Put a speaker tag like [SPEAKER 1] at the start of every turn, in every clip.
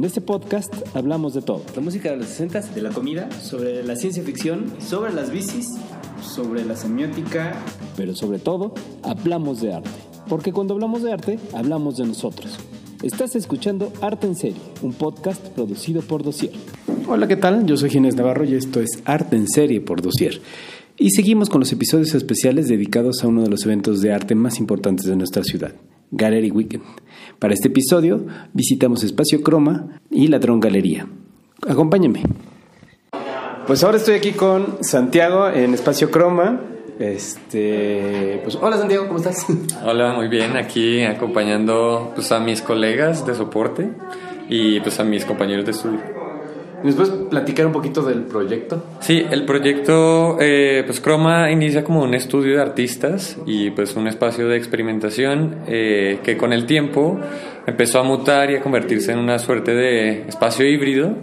[SPEAKER 1] En este podcast hablamos de todo.
[SPEAKER 2] La música de los 60
[SPEAKER 3] de la comida, sobre la ciencia ficción,
[SPEAKER 2] sobre las bicis,
[SPEAKER 3] sobre la semiótica,
[SPEAKER 1] pero sobre todo hablamos de arte. Porque cuando hablamos de arte, hablamos de nosotros. Estás escuchando Arte en Serie, un podcast producido por Dossier.
[SPEAKER 2] Hola, ¿qué tal? Yo soy Ginés Navarro y esto es Arte en Serie por Dossier. Y seguimos con los episodios especiales dedicados a uno de los eventos de arte más importantes de nuestra ciudad, Gallery Weekend. Para este episodio visitamos Espacio Croma y Ladrón Galería. Acompáñenme. Pues ahora estoy aquí con Santiago en Espacio Croma. Este, pues hola Santiago, ¿cómo estás?
[SPEAKER 4] Hola, muy bien, aquí acompañando pues, a mis colegas de soporte y pues a mis compañeros de estudio.
[SPEAKER 2] ¿Nos puedes platicar un poquito del proyecto?
[SPEAKER 4] Sí, el proyecto, eh, pues Croma inicia como un estudio de artistas y pues un espacio de experimentación eh, que con el tiempo empezó a mutar y a convertirse en una suerte de espacio híbrido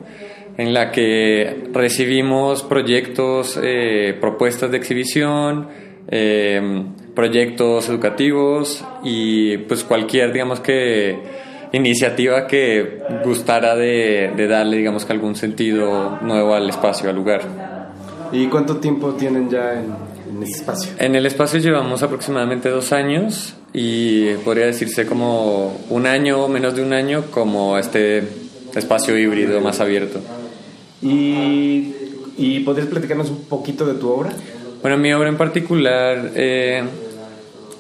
[SPEAKER 4] en la que recibimos proyectos, eh, propuestas de exhibición, proyectos educativos y pues cualquier, digamos que iniciativa que gustara de, darle, digamos que algún sentido nuevo al espacio, al lugar.
[SPEAKER 2] ¿Y cuánto tiempo tienen ya en, este espacio?
[SPEAKER 4] En el espacio llevamos aproximadamente dos años y podría decirse como un año o menos de un año como este espacio híbrido más abierto.
[SPEAKER 2] ¿Y, y podrías platicarnos un poquito de tu obra?
[SPEAKER 4] Bueno, mi obra en particular... Eh,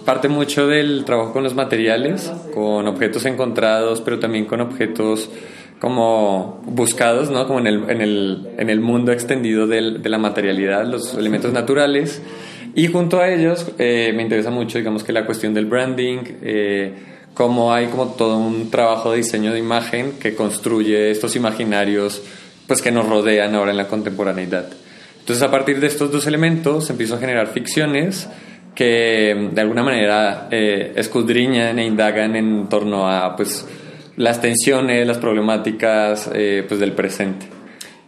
[SPEAKER 4] parte mucho del trabajo con los materiales, con objetos encontrados, pero también con objetos como buscados, ¿no? Como en el, en el, en el mundo extendido del, de la materialidad, los elementos naturales. Y junto a ellos eh, me interesa mucho, digamos que la cuestión del branding, eh, cómo hay como todo un trabajo de diseño de imagen que construye estos imaginarios pues que nos rodean ahora en la contemporaneidad. Entonces a partir de estos dos elementos empiezo a generar ficciones que de alguna manera eh, escudriñan e indagan en torno a pues, las tensiones, las problemáticas eh, pues, del presente.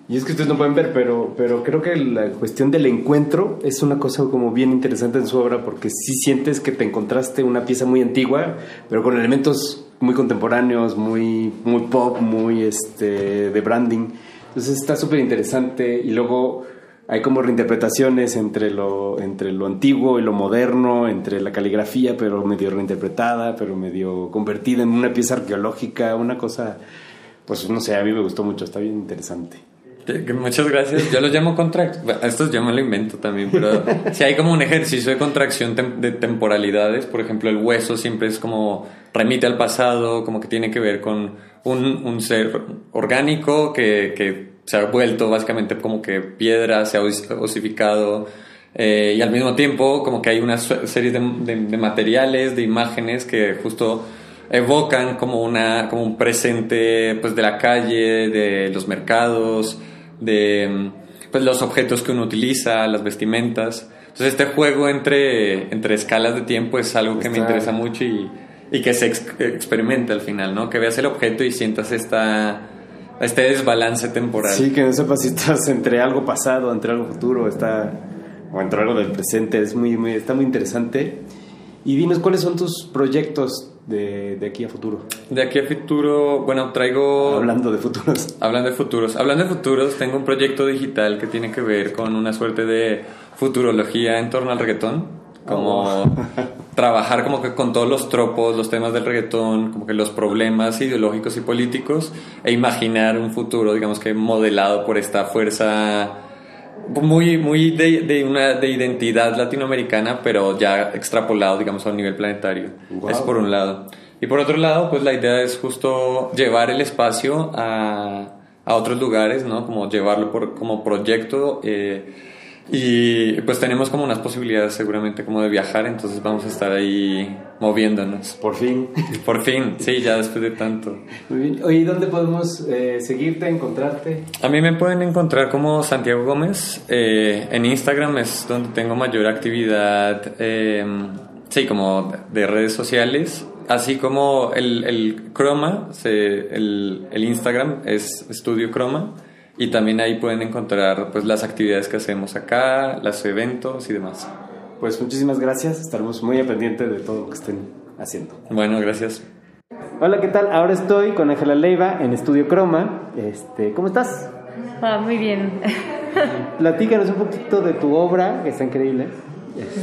[SPEAKER 2] Y es que ustedes no pueden ver, pero, pero creo que la cuestión del encuentro es una cosa como bien interesante en su obra porque sí sientes que te encontraste una pieza muy antigua, pero con elementos muy contemporáneos, muy, muy pop, muy este, de branding. Entonces está súper interesante y luego hay como reinterpretaciones entre lo, entre lo antiguo y lo moderno, entre la caligrafía, pero medio reinterpretada, pero medio convertida en una pieza arqueológica, una cosa, pues no sé, a mí me gustó mucho, está bien interesante.
[SPEAKER 4] Muchas gracias. Yo lo llamo contracción. Esto yo me lo invento también, pero si hay como un ejercicio de contracción de temporalidades, por ejemplo, el hueso siempre es como remite al pasado, como que tiene que ver con un, un ser orgánico que, que se ha vuelto básicamente como que piedra, se ha osificado eh, y al mismo tiempo como que hay una serie de, materiales, de imágenes que justo evocan como, una, como un presente pues, de la calle, de los mercados, de pues, los objetos que uno utiliza, las vestimentas. Entonces este juego entre, entre escalas de tiempo es algo que me interesa mucho y, y que se experimente al final, ¿no? Que veas el objeto y sientas esta este desbalance temporal.
[SPEAKER 2] Sí, que no sepas si estás entre algo pasado, entre algo futuro, está o entre algo del presente, es muy, muy está muy interesante. Y dinos cuáles son tus proyectos de, de, aquí a futuro.
[SPEAKER 4] De aquí a futuro, bueno, traigo...
[SPEAKER 2] Hablando de futuros.
[SPEAKER 4] Hablando de futuros. Hablando de futuros, tengo un proyecto digital que tiene que ver con una suerte de futurología en torno al reggaetón como oh. trabajar como que con todos los tropos, los temas del reggaetón, como que los problemas ideológicos y políticos e imaginar un futuro, digamos que modelado por esta fuerza muy, muy de, de una de identidad latinoamericana, pero ya extrapolado, digamos, a un nivel planetario. Es por un lado. Y por otro lado, pues la idea es justo llevar el espacio a, a otros lugares, ¿no? Como llevarlo por, como proyecto. Eh, y pues tenemos como unas posibilidades seguramente como de viajar, entonces vamos a estar ahí moviéndonos.
[SPEAKER 2] Por fin.
[SPEAKER 4] Por fin, sí, ya después de tanto.
[SPEAKER 2] Muy bien. Oye, ¿dónde podemos eh, seguirte, encontrarte?
[SPEAKER 4] A mí me pueden encontrar como Santiago Gómez. Eh, en Instagram es donde tengo mayor actividad, eh, sí, como de redes sociales. Así como el, el Chroma, el, el Instagram es Estudio Chroma. Y también ahí pueden encontrar pues, las actividades que hacemos acá, los eventos y demás.
[SPEAKER 2] Pues muchísimas gracias, estaremos muy pendientes de todo lo que estén haciendo.
[SPEAKER 4] Bueno, gracias.
[SPEAKER 2] Hola, ¿qué tal? Ahora estoy con Ángela Leiva en Estudio Croma. Este, ¿Cómo estás?
[SPEAKER 5] Ah, muy bien.
[SPEAKER 2] Platícanos un poquito de tu obra, que está increíble.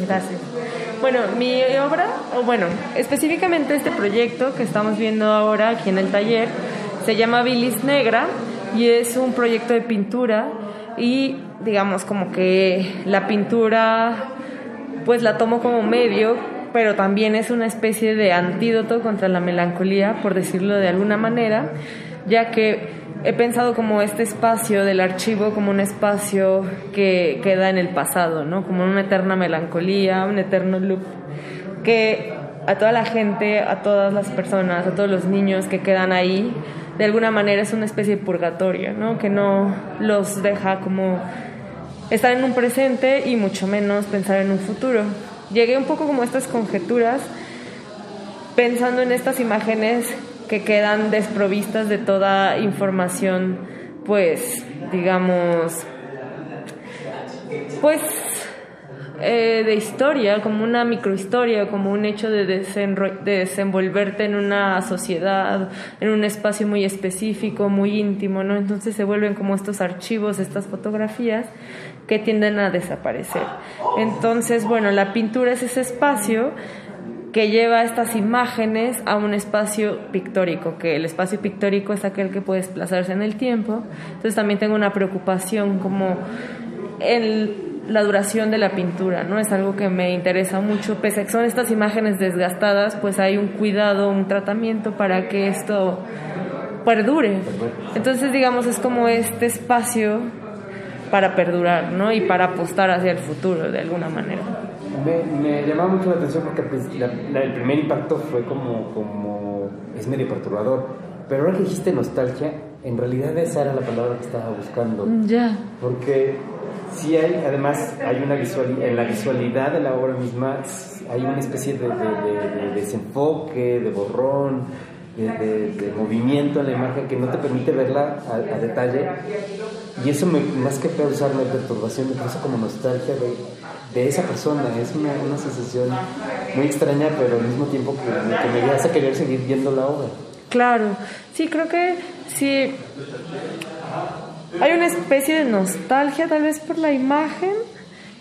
[SPEAKER 5] Gracias. Bueno, mi obra, o bueno, específicamente este proyecto que estamos viendo ahora aquí en el taller, se llama Bilis Negra y es un proyecto de pintura y digamos como que la pintura pues la tomo como medio, pero también es una especie de antídoto contra la melancolía, por decirlo de alguna manera, ya que he pensado como este espacio del archivo como un espacio que queda en el pasado, ¿no? Como una eterna melancolía, un eterno loop que a toda la gente, a todas las personas, a todos los niños que quedan ahí, de alguna manera es una especie de purgatorio, ¿no? Que no los deja como estar en un presente y mucho menos pensar en un futuro. Llegué un poco como a estas conjeturas pensando en estas imágenes que quedan desprovistas de toda información, pues, digamos, pues, eh, de historia, como una microhistoria, como un hecho de, de desenvolverte en una sociedad, en un espacio muy específico, muy íntimo, ¿no? Entonces se vuelven como estos archivos, estas fotografías que tienden a desaparecer. Entonces, bueno, la pintura es ese espacio que lleva estas imágenes a un espacio pictórico, que el espacio pictórico es aquel que puede desplazarse en el tiempo. Entonces también tengo una preocupación como en la duración de la pintura, ¿no? Es algo que me interesa mucho, pese a que son estas imágenes desgastadas, pues hay un cuidado, un tratamiento para que esto perdure. Entonces, digamos, es como este espacio para perdurar, ¿no? Y para apostar hacia el futuro de alguna manera.
[SPEAKER 2] Me, me llamaba mucho la atención porque pues, el primer impacto fue como, como, es medio perturbador. Pero ahora que dijiste nostalgia, en realidad esa era la palabra que estaba buscando.
[SPEAKER 5] Ya.
[SPEAKER 2] Porque sí hay, además, hay una visual, en la visualidad de la obra misma hay una especie de, de, de desenfoque, de borrón, de, movimiento en la imagen que no te permite verla a, detalle. Y eso me, más que causarme perturbación, me causa como nostalgia de, de esa persona. Es una, una, sensación muy extraña, pero al mismo tiempo que, que me hace querer seguir viendo la obra.
[SPEAKER 5] Claro, sí, creo que sí. Hay una especie de nostalgia tal vez por la imagen,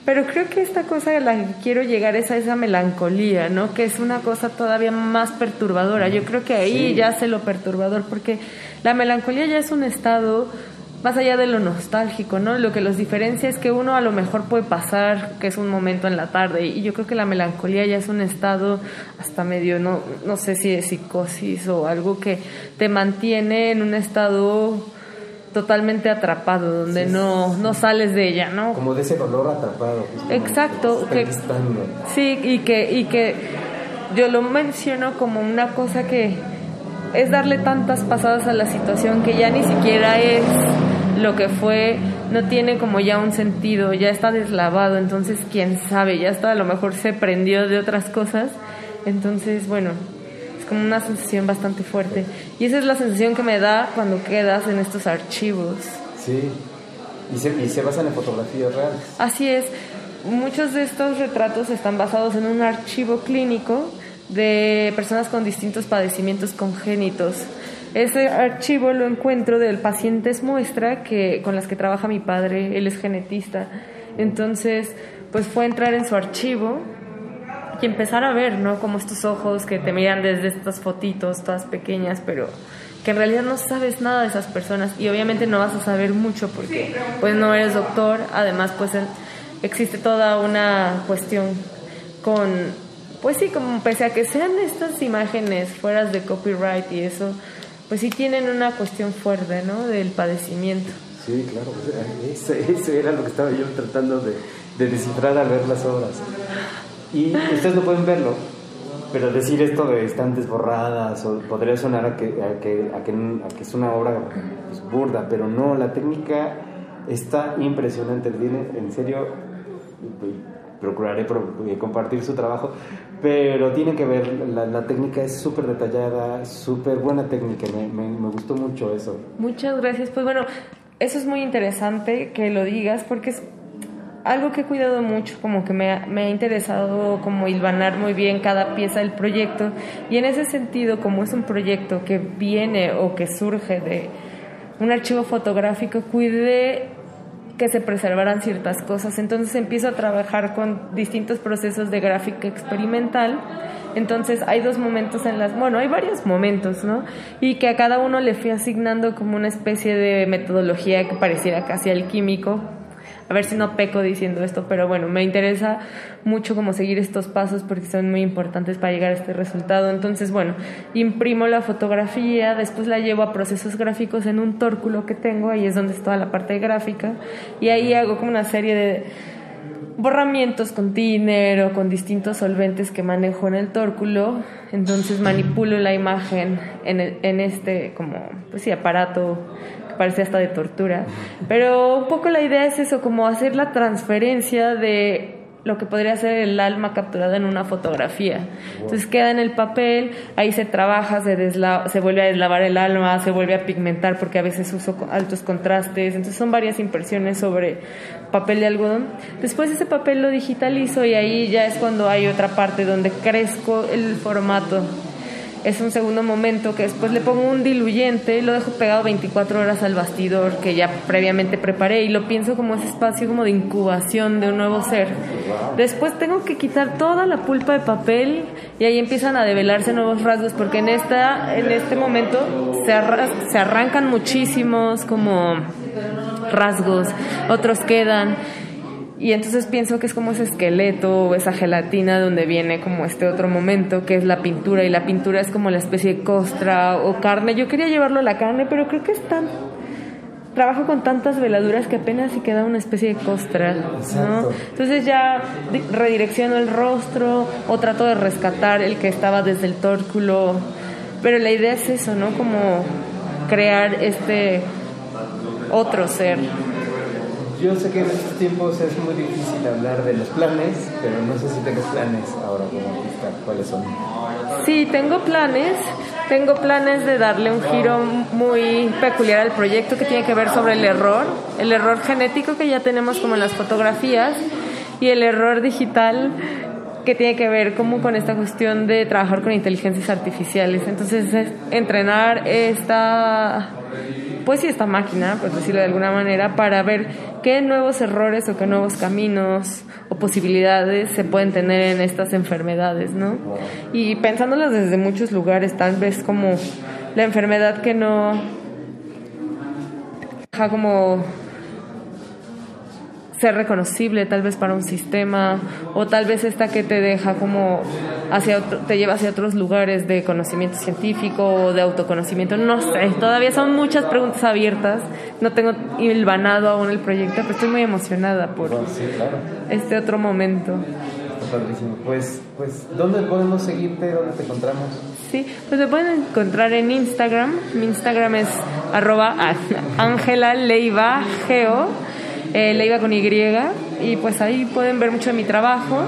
[SPEAKER 5] pero creo que esta cosa de la que quiero llegar es a esa melancolía, ¿no? Que es una cosa todavía más perturbadora. Yo creo que ahí ya sé lo perturbador, porque la melancolía ya es un estado más allá de lo nostálgico, ¿no? Lo que los diferencia es que uno a lo mejor puede pasar, que es un momento en la tarde, y yo creo que la melancolía ya es un estado hasta medio, no, no sé si es psicosis o algo que te mantiene en un estado totalmente atrapado, donde no, no sales de ella, ¿no?
[SPEAKER 2] Como de ese dolor atrapado.
[SPEAKER 5] Exacto. Que, sí, y que, y que yo lo menciono como una cosa que es darle tantas pasadas a la situación que ya ni siquiera es lo que fue, no tiene como ya un sentido, ya está deslavado, entonces quién sabe, ya está, a lo mejor se prendió de otras cosas, entonces bueno, como una sensación bastante fuerte. Y esa es la sensación que me da cuando quedas en estos archivos.
[SPEAKER 2] Sí, y se, y se basan en fotografías reales.
[SPEAKER 5] Así es. Muchos de estos retratos están basados en un archivo clínico de personas con distintos padecimientos congénitos. Ese archivo lo encuentro del pacientes muestra que, con las que trabaja mi padre, él es genetista. Entonces, pues fue entrar en su archivo y empezar a ver, ¿no? Como estos ojos que te miran desde estas fotitos todas pequeñas, pero que en realidad no sabes nada de esas personas y obviamente no vas a saber mucho porque pues no eres doctor, además pues existe toda una cuestión con, pues sí, como pese a que sean estas imágenes fueras de copyright y eso, pues sí tienen una cuestión fuerte, ¿no? Del padecimiento.
[SPEAKER 2] Sí, claro, eso, eso era lo que estaba yo tratando de, de descifrar al ver las obras. Y ustedes no pueden verlo, pero decir esto de están desborradas o podría sonar a que, a que, a que, es una obra pues, burda, pero no, la técnica está impresionante. en serio, procuraré eh, compartir su trabajo, pero tienen que ver, la, técnica es súper detallada, súper buena técnica, me, me, me gustó mucho eso.
[SPEAKER 5] Muchas gracias, pues bueno, eso es muy interesante que lo digas porque es algo que he cuidado mucho, como que me, ha- me ha interesado como hilvanar muy bien cada pieza del proyecto y en ese sentido, como es un proyecto que viene o que surge de un archivo fotográfico, cuidé que se preservaran ciertas cosas. Entonces empiezo a trabajar con distintos procesos de gráfica experimental. Entonces hay dos momentos en las, bueno, hay varios momentos, ¿no? Y que a cada uno le fui asignando como una especie de metodología que pareciera casi alquímico. A ver si no peco diciendo esto, pero bueno, me interesa mucho como seguir estos pasos porque son muy importantes para llegar a este resultado. Entonces, bueno, imprimo la fotografía, después la llevo a procesos gráficos en un tórculo que tengo, ahí es donde está la parte gráfica, y ahí hago como una serie de borramientos con thinner o con distintos solventes que manejo en el tórculo, entonces manipulo la imagen en, en este como pues sí, aparato parece hasta de tortura, pero un poco la idea es eso, como hacer la transferencia de lo que podría ser el alma capturada en una fotografía. Entonces queda en el papel, ahí se trabaja, se, desla- se vuelve a deslavar el alma, se vuelve a pigmentar porque a veces uso altos contrastes, entonces son varias impresiones sobre papel de algodón. Después ese papel lo digitalizo y ahí ya es cuando hay otra parte donde crezco el formato. Es un segundo momento que después le pongo un diluyente, lo dejo pegado 24 horas al bastidor que ya previamente preparé y lo pienso como ese espacio como de incubación de un nuevo ser. Después tengo que quitar toda la pulpa de papel y ahí empiezan a develarse nuevos rasgos porque en esta en este momento se, arra- se arrancan muchísimos como rasgos, otros quedan. Y entonces pienso que es como ese esqueleto o esa gelatina donde viene como este otro momento que es la pintura y la pintura es como la especie de costra o carne. Yo quería llevarlo a la carne, pero creo que es tan trabajo con tantas veladuras que apenas si queda una especie de costra, ¿no? Entonces ya di- redirecciono el rostro o trato de rescatar el que estaba desde el tórculo, pero la idea es eso, ¿no? Como crear este otro ser.
[SPEAKER 6] Yo sé que en estos tiempos es muy difícil hablar de los planes, pero no sé si tengas planes ahora como artista. ¿Cuáles son?
[SPEAKER 5] Sí, tengo planes. Tengo planes de darle un giro muy peculiar al proyecto que tiene que ver sobre el error, el error genético que ya tenemos como en las fotografías y el error digital que tiene que ver como con esta cuestión de trabajar con inteligencias artificiales. Entonces, es entrenar esta pues sí, esta máquina, por decirlo de alguna manera, para ver qué nuevos errores o qué nuevos caminos o posibilidades se pueden tener en estas enfermedades, ¿no? Y pensándolas desde muchos lugares, tal vez como la enfermedad que no deja como ser reconocible tal vez para un sistema o tal vez esta que te deja como hacia otro, te lleva hacia otros lugares de conocimiento científico o de autoconocimiento no sé todavía son muchas preguntas abiertas no tengo hilvanado aún el proyecto pero estoy muy emocionada por
[SPEAKER 6] Sí, claro.
[SPEAKER 5] este otro momento
[SPEAKER 6] Está padrísimo. Pues, pues, ¿dónde podemos seguirte? ¿Dónde te encontramos?
[SPEAKER 5] Sí, pues me pueden encontrar en Instagram. Mi Instagram es arroba Ángela Leiva Geo, eh, Leiva con Y. Y pues ahí pueden ver mucho de mi trabajo.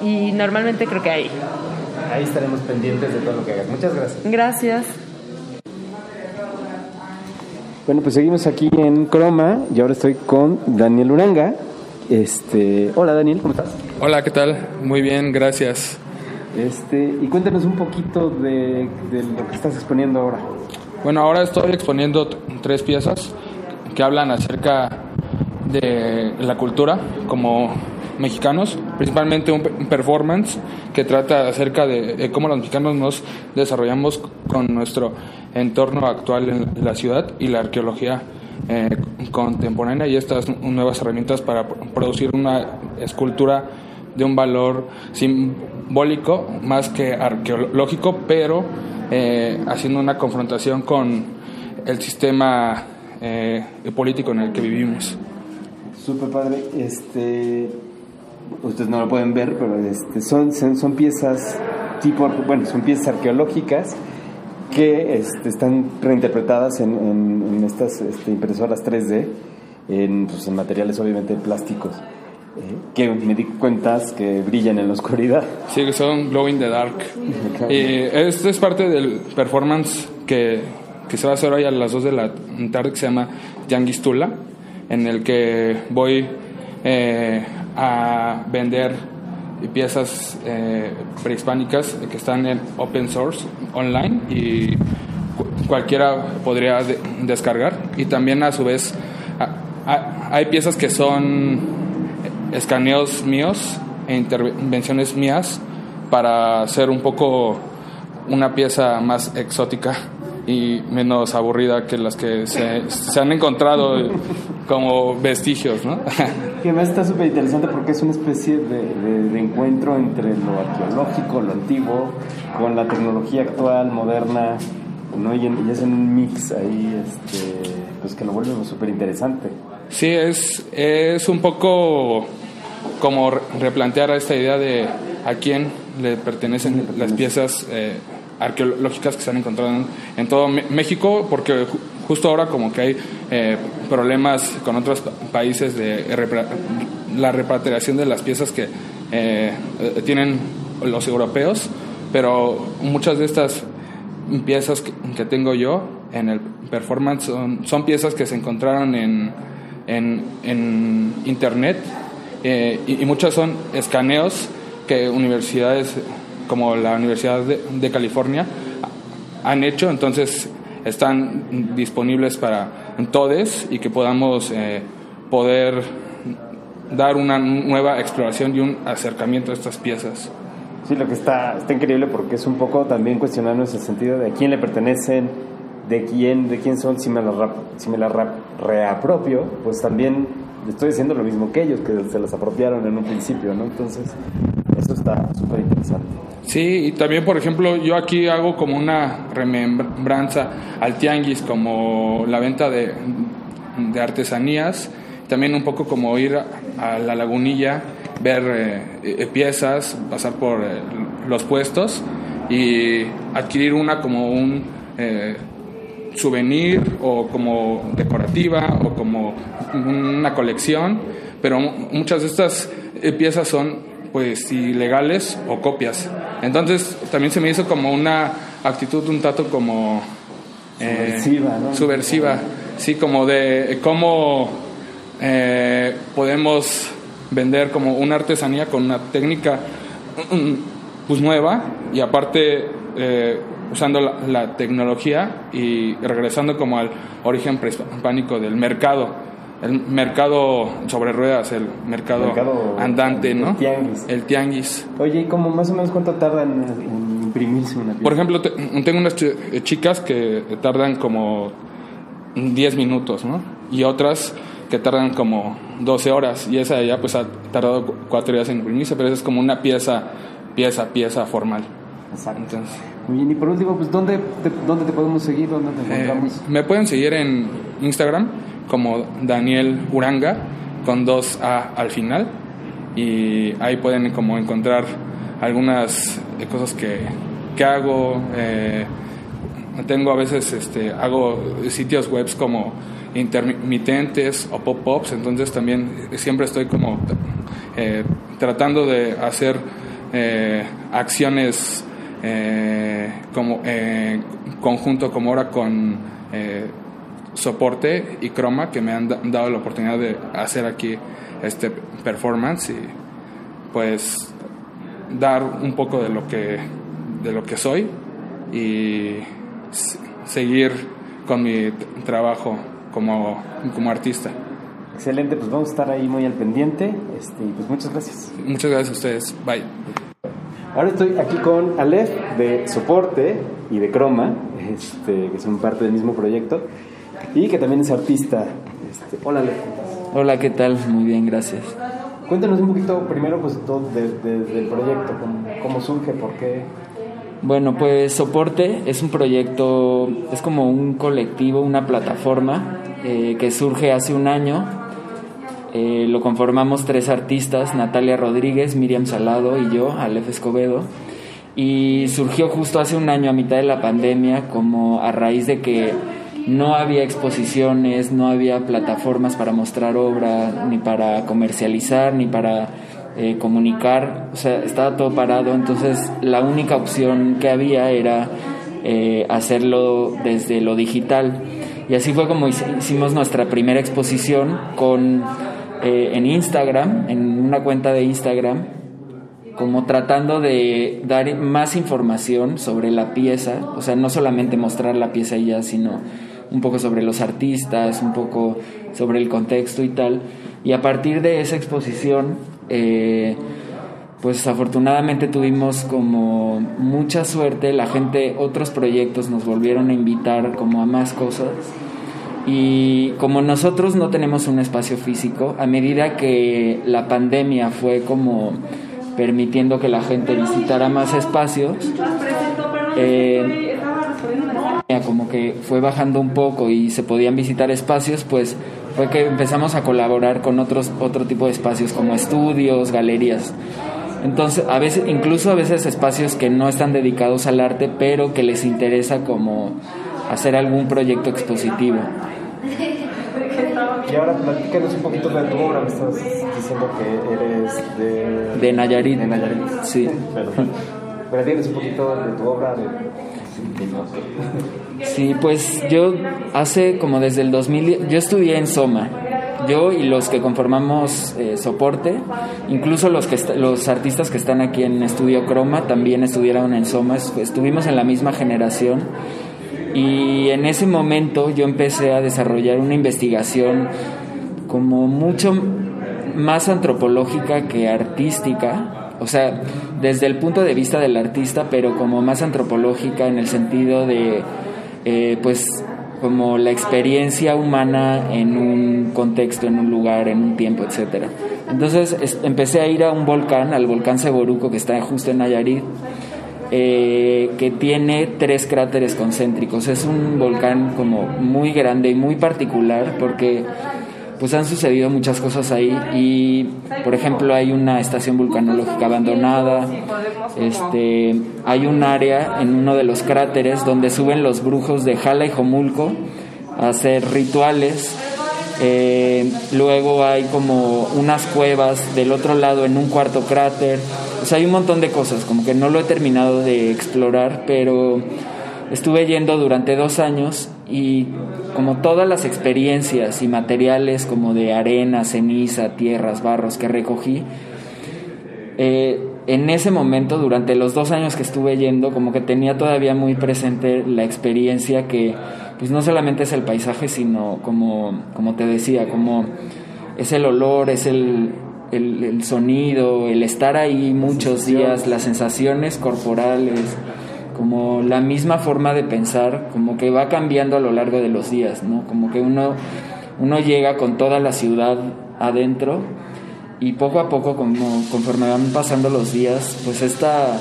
[SPEAKER 5] Y normalmente creo que ahí.
[SPEAKER 6] Ahí estaremos pendientes de todo lo que hagas. Muchas gracias.
[SPEAKER 5] Gracias.
[SPEAKER 2] Bueno, pues seguimos aquí en Croma y ahora estoy con Daniel Uranga. Este, hola Daniel, ¿cómo estás?
[SPEAKER 7] Hola, ¿qué tal? Muy bien, gracias.
[SPEAKER 2] Este, y cuéntanos un poquito de, de lo que estás exponiendo ahora.
[SPEAKER 7] Bueno, ahora estoy exponiendo tres piezas que hablan acerca de la cultura como mexicanos, principalmente un, pe- un performance que trata acerca de, cómo los mexicanos nos desarrollamos con nuestro entorno actual en la ciudad y la arqueología eh, contemporánea y estas nuevas herramientas para producir una escultura de un valor simbólico más que arqueológico, pero eh, haciendo una confrontación con el sistema eh, político en el que vivimos.
[SPEAKER 2] Súper padre. Este, ustedes no lo pueden ver, pero este, son, son, son piezas tipo, bueno, son piezas arqueológicas que este, están reinterpretadas en, en- en estas este, impresoras 3D, en, pues, en materiales obviamente plásticos, eh, que me di cuenta que brillan en la oscuridad.
[SPEAKER 7] Sí, que son Glow in the Dark. Y este es parte del performance que, que se va a hacer hoy a las 2 de la tarde que se llama Yanguis Tula, en el que voy eh, a vender piezas eh, prehispánicas que están en open source online y cu- cualquiera podría de- descargar. Y también a su vez hay piezas que son escaneos míos e intervenciones mías para hacer un poco una pieza más exótica y menos aburrida que las que se han encontrado como vestigios, ¿no?
[SPEAKER 2] Que además está súper interesante porque es una especie de, de- de encuentro entre lo arqueológico, lo antiguo, con la tecnología actual, moderna, ¿no? y, en- y es en un mix ahí este, pues que lo vuelve súper interesante.
[SPEAKER 7] Sí, es, es un poco como re- replantear esta idea de a quién le pertenecen las piezas eh, arqueológicas que se han encontrado en, en todo México, porque justo ahora como que hay eh, problemas con otros pa- países de la repatriación de las piezas que eh, tienen los europeos, pero muchas de estas piezas que, tengo yo en el performance son, piezas que se encontraron en, en, internet eh, y, y muchas son escaneos que universidades como la Universidad de, de California han hecho, entonces están disponibles para todos y que podamos eh, poder dar una nueva exploración y un acercamiento a estas piezas.
[SPEAKER 2] Sí, lo que está, está increíble porque es un poco también cuestionando ese sentido de a quién le pertenecen, de quién, de quién son, si me las, rap- si me rap- reapropio, pues también estoy haciendo lo mismo que ellos, que se las apropiaron en un principio, ¿no? Entonces, está súper interesante.
[SPEAKER 7] Sí, y también, por ejemplo, yo aquí hago como una remembranza al tianguis, como la venta de, de artesanías, también un poco como ir a, la lagunilla, ver eh, eh, piezas, pasar por eh, los puestos y adquirir una como un souvenir o como decorativa o como una colección, pero mu- muchas de estas piezas son pues ilegales o copias. Entonces también se me hizo como una actitud un tanto como eh,
[SPEAKER 2] Subversiva, ¿no?
[SPEAKER 7] subversiva, sí, como de cómo eh, podemos vender como una artesanía con una técnica mm, pues nueva y aparte eh, usando la, la tecnología y regresando como al origen prehispánico del mercado el mercado sobre ruedas el mercado,
[SPEAKER 2] Mercado
[SPEAKER 7] andante
[SPEAKER 2] el
[SPEAKER 7] no
[SPEAKER 2] tianguis.
[SPEAKER 7] el tianguis
[SPEAKER 2] Oye, ¿y como más o menos cuánto tarda en, en imprimirse una pieza?
[SPEAKER 7] por ejemplo te- tengo unas chi- chicas que tardan como 10 minutos no y otras que tardan como 12 horas y esa ya pues ha tardado cu- cuatro días en imprimirse pero esa es como una pieza pieza pieza formal
[SPEAKER 2] Exacto.
[SPEAKER 7] entonces
[SPEAKER 2] Muy bien, y por último, pues, ¿dónde te, dónde te podemos seguir? ¿Dónde te
[SPEAKER 7] Eh,
[SPEAKER 2] encontramos?
[SPEAKER 7] me pueden seguir en Instagram como Daniel Uranga con dos A al final y ahí pueden como encontrar algunas eh, cosas que, que hago. eh, tengo a veces este hago sitios webs como intermitentes o pop-ups, entonces también siempre estoy como eh, tratando de hacer acciones como conjunto como ahora con soporte y croma que me han da- dado la oportunidad de hacer aquí este performance y pues dar un poco de lo que de lo que soy y seguir con mi trabajo como, como artista.
[SPEAKER 2] Excelente, pues vamos a estar ahí muy al pendiente. Este, pues muchas gracias.
[SPEAKER 7] Muchas gracias a ustedes. Bye.
[SPEAKER 2] Ahora estoy aquí con Aleph de Soporte y de Croma, este, que son parte del mismo proyecto, y que también es artista. Este, hola Aleph.
[SPEAKER 8] Hola, ¿qué tal? Muy bien, gracias.
[SPEAKER 2] Cuéntanos un poquito primero pues, todo de- de- del proyecto, cómo, cómo surge, por qué.
[SPEAKER 8] Bueno, pues Soporte es un proyecto, es como un colectivo, una plataforma eh, que surge hace un año. Eh, lo conformamos tres artistas, Natalia Rodríguez, Miriam Salado y yo, Aleph Escobedo. Y surgió justo hace un año a mitad de la pandemia como a raíz de que no había exposiciones, no había plataformas para mostrar obra, ni para comercializar, ni para eh, comunicar, o sea, estaba todo parado, entonces la única opción que había era eh, hacerlo desde lo digital. Y así fue como hici- hicimos nuestra primera exposición con eh, en Instagram, en una cuenta de Instagram, como tratando de dar más información sobre la pieza, o sea, no solamente mostrar la pieza ya, sino un poco sobre los artistas, un poco sobre el contexto y tal. Y a partir de esa exposición, eh, pues afortunadamente tuvimos como mucha suerte, la gente, otros proyectos nos volvieron a invitar como a más cosas. Y como nosotros no tenemos un espacio físico, a medida que la pandemia fue como permitiendo que la gente visitara más espacios, eh, como que fue bajando un poco y se podían visitar espacios, pues fue que empezamos a colaborar con otros otro tipo de espacios como estudios, galerías. Entonces, a veces incluso a veces espacios que no están dedicados al arte, pero que les interesa como hacer algún proyecto expositivo.
[SPEAKER 2] Y ahora platícanos un poquito de tu obra. Me estás diciendo que eres de...
[SPEAKER 8] De Nayarit.
[SPEAKER 2] De Nayarit.
[SPEAKER 8] Sí.
[SPEAKER 2] Perdón. Platícanos un poquito de tu obra. De...
[SPEAKER 8] Sí, pues yo hace como desde el 2000, yo estudié en Soma, yo y los que conformamos eh, soporte, incluso los que los artistas que están aquí en Estudio Croma también estudiaron en Soma, estuvimos en la misma generación. Y en ese momento yo empecé a desarrollar una investigación como mucho más antropológica que artística, o sea, desde el punto de vista del artista, pero como más antropológica en el sentido de, eh, pues, como la experiencia humana en un contexto, en un lugar, en un tiempo, etcétera. Entonces empecé a ir a un volcán, al volcán Seboruco que está justo en Nayarit, eh, que tiene tres cráteres concéntricos. Es un volcán como muy grande y muy particular porque pues han sucedido muchas cosas ahí y por ejemplo hay una estación vulcanológica abandonada este hay un área en uno de los cráteres donde suben los brujos de Jala y Jomulco a hacer rituales eh, luego hay como unas cuevas del otro lado en un cuarto cráter o sea hay un montón de cosas como que no lo he terminado de explorar pero estuve yendo durante dos años y como todas las experiencias y materiales como de arena, ceniza, tierras, barros que recogí, eh, en ese momento, durante los dos años que estuve yendo, como que tenía todavía muy presente la experiencia que, pues no solamente es el paisaje, sino como, como te decía, como es el olor, es el, el, el sonido, el estar ahí muchos días, las sensaciones corporales como la misma forma de pensar, como que va cambiando a lo largo de los días, ¿no? Como que uno, uno llega con toda la ciudad adentro y poco a poco, como conforme van pasando los días, pues esta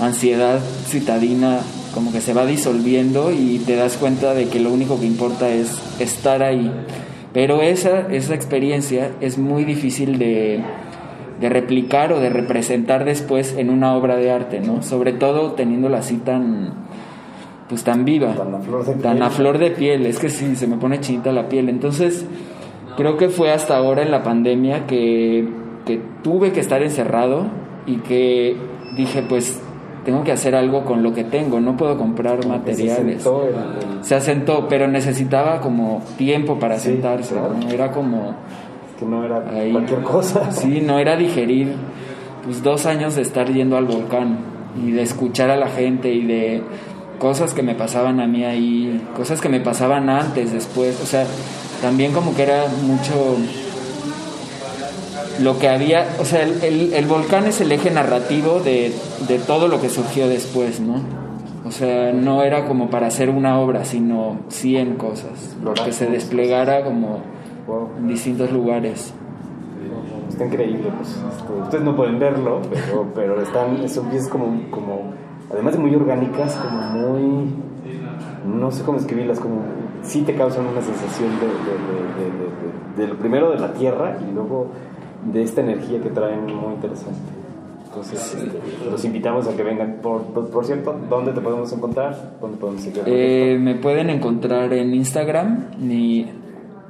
[SPEAKER 8] ansiedad citadina como que se va disolviendo y te das cuenta de que lo único que importa es estar ahí. Pero esa, esa experiencia es muy difícil de, de replicar o de representar después en una obra de arte, ¿no? Sobre todo teniéndola así tan pues tan viva,
[SPEAKER 2] Tan a flor de
[SPEAKER 8] tan
[SPEAKER 2] piel.
[SPEAKER 8] a flor de piel, es que sí, se me pone chinita la piel. Entonces, creo que fue hasta ahora en la pandemia que, que tuve que estar encerrado y que dije, pues tengo que hacer algo con lo que tengo, no puedo comprar materiales.
[SPEAKER 2] Se sentó el- el-
[SPEAKER 8] Se asentó, pero necesitaba como tiempo para
[SPEAKER 2] Sí,
[SPEAKER 8] sentarse,
[SPEAKER 2] claro.
[SPEAKER 8] ¿no? era como
[SPEAKER 2] que no era
[SPEAKER 8] Ahí.
[SPEAKER 2] cualquier cosa.
[SPEAKER 8] Sí, no era digerir pues dos años de estar yendo al volcán y de escuchar a la gente y de cosas que me pasaban a mí ahí, cosas que me pasaban antes, después, o sea, también como que era mucho lo que había, o sea, el, el- el volcán es el eje narrativo de, de todo lo que surgió después, ¿no? O sea, no era como para hacer una obra, sino 100 cosas, que se desplegara como
[SPEAKER 2] Wow,
[SPEAKER 8] en distintos lugares.
[SPEAKER 2] está increíble. Pues, ustedes no pueden verlo, pero, pero están, son piezas como, como, además de muy orgánicas, como muy, no sé cómo escribirlas, como sí te causan una sensación de, de, de, de- primero de la tierra y luego de esta energía que traen muy interesante. Entonces, este, los invitamos a que vengan. Por, por, por cierto, ¿dónde te podemos encontrar? ¿Dónde podemos
[SPEAKER 8] Eh, me pueden encontrar en Instagram. Mi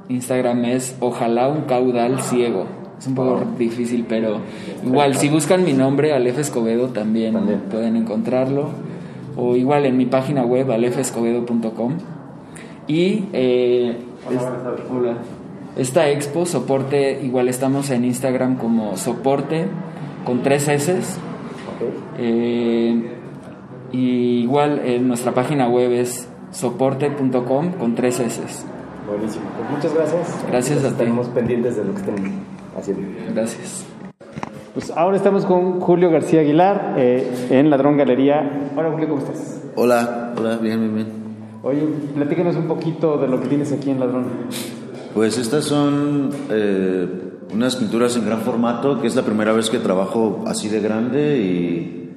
[SPEAKER 8] Instagram es ojalá un caudal ciego. Es un poco difícil, pero igual, si buscan mi nombre, Alef Escobedo, también,
[SPEAKER 2] También.
[SPEAKER 8] pueden encontrarlo. O igual en mi página web, alefescobedo.com. Y. Eh, es- hola. Esta expo, soporte, igual estamos en Instagram como soporte con tres S. Eh, y igual en nuestra página web es soporte.com con tres S.
[SPEAKER 2] Buenísimo. Pues muchas gracias.
[SPEAKER 8] Gracias a ti.
[SPEAKER 2] Estaremos pendientes de lo que estén haciendo.
[SPEAKER 8] Gracias.
[SPEAKER 2] Pues ahora estamos con Julio García Aguilar eh, en Ladrón Galería. Hola Julio, ¿cómo estás?
[SPEAKER 9] Hola, hola, bien, bien, bien.
[SPEAKER 2] Oye, platícanos un poquito de lo que tienes aquí en Ladrón.
[SPEAKER 9] Pues estas son eh, unas pinturas en gran formato, que es la primera vez que trabajo así de grande y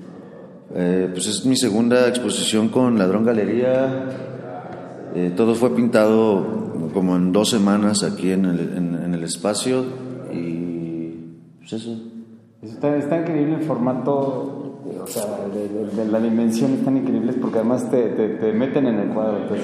[SPEAKER 9] eh, pues es mi segunda exposición con Ladrón Galería. Eh, todo fue pintado como en dos semanas aquí en el, en- el espacio y pues eso.
[SPEAKER 2] Está, increíble el formato, eh, o sea, de, la dimensión están increíbles porque además te, te, te meten en el cuadro, te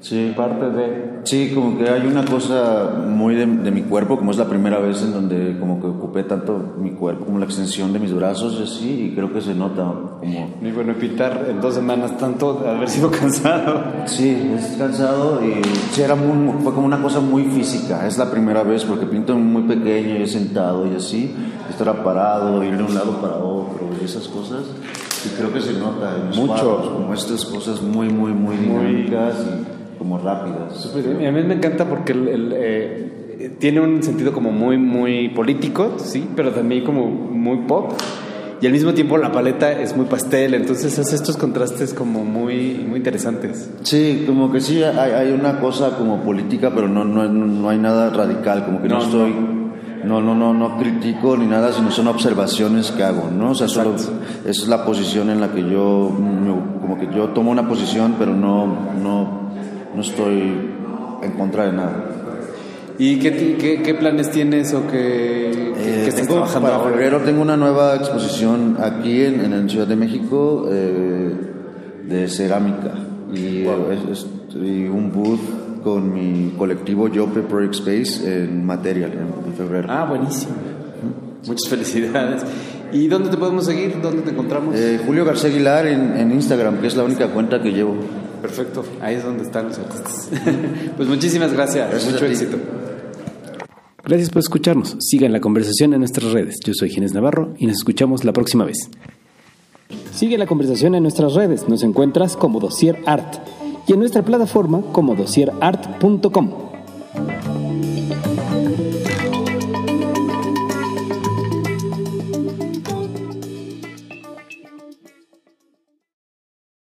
[SPEAKER 9] Sí.
[SPEAKER 2] parte de...
[SPEAKER 9] Sí, como que hay una cosa muy de, de mi cuerpo, como es la primera vez en donde como que ocupé tanto mi cuerpo como la extensión de mis brazos y así, y creo que se nota como...
[SPEAKER 2] Y bueno, pintar en dos semanas tanto, haber sido cansado.
[SPEAKER 9] Sí, es cansado y sí, era muy, fue como una cosa muy física, es la primera vez porque pinto muy pequeño y sentado y así, estar parado, ir de un lado para otro y esas cosas, y creo que se nota en los
[SPEAKER 2] Mucho.
[SPEAKER 9] cuadros, como estas cosas muy, muy, muy dinámicas y como rápidas.
[SPEAKER 2] A mí me encanta porque el- el, eh, tiene un sentido como muy, muy político, sí, pero también como muy pop. Y al mismo tiempo la paleta es muy pastel, entonces hace estos contrastes como muy, muy interesantes.
[SPEAKER 9] Sí, como que sí hay, hay una cosa como política, pero no, no, no hay nada radical, como que no,
[SPEAKER 2] No,
[SPEAKER 9] estoy, no, no, no, no critico ni nada, sino son observaciones que hago, ¿no? O sea, solo, esa es la posición en la que yo, como que yo tomo una posición, pero no, no, no estoy en contra de nada.
[SPEAKER 2] ¿Y qué, qué, qué planes tienes o qué, qué-
[SPEAKER 9] Eh,
[SPEAKER 2] estás
[SPEAKER 9] tengo-
[SPEAKER 2] trabajando
[SPEAKER 9] para
[SPEAKER 2] ahora?
[SPEAKER 9] febrero tengo una nueva exposición aquí en, en Ciudad de México eh, de cerámica y, es- es- y un booth con mi colectivo Yope Project Space en Material en, en febrero.
[SPEAKER 2] Ah, buenísimo. Muchas felicidades. ¿Y dónde te podemos seguir? ¿Dónde te encontramos?
[SPEAKER 9] Eh, Julio García Aguilar en, en Instagram, que es la única cuenta que llevo.
[SPEAKER 2] Perfecto, ahí es donde están los artistas. pues muchísimas gracias,
[SPEAKER 9] Gracias
[SPEAKER 2] mucho éxito. Gracias por escucharnos. Sigan la conversación en nuestras redes. Yo soy Ginés Navarro y nos escuchamos la próxima vez. Sigue la conversación en nuestras redes. Nos encuentras como Dossier Art y en nuestra plataforma como dossierart.com.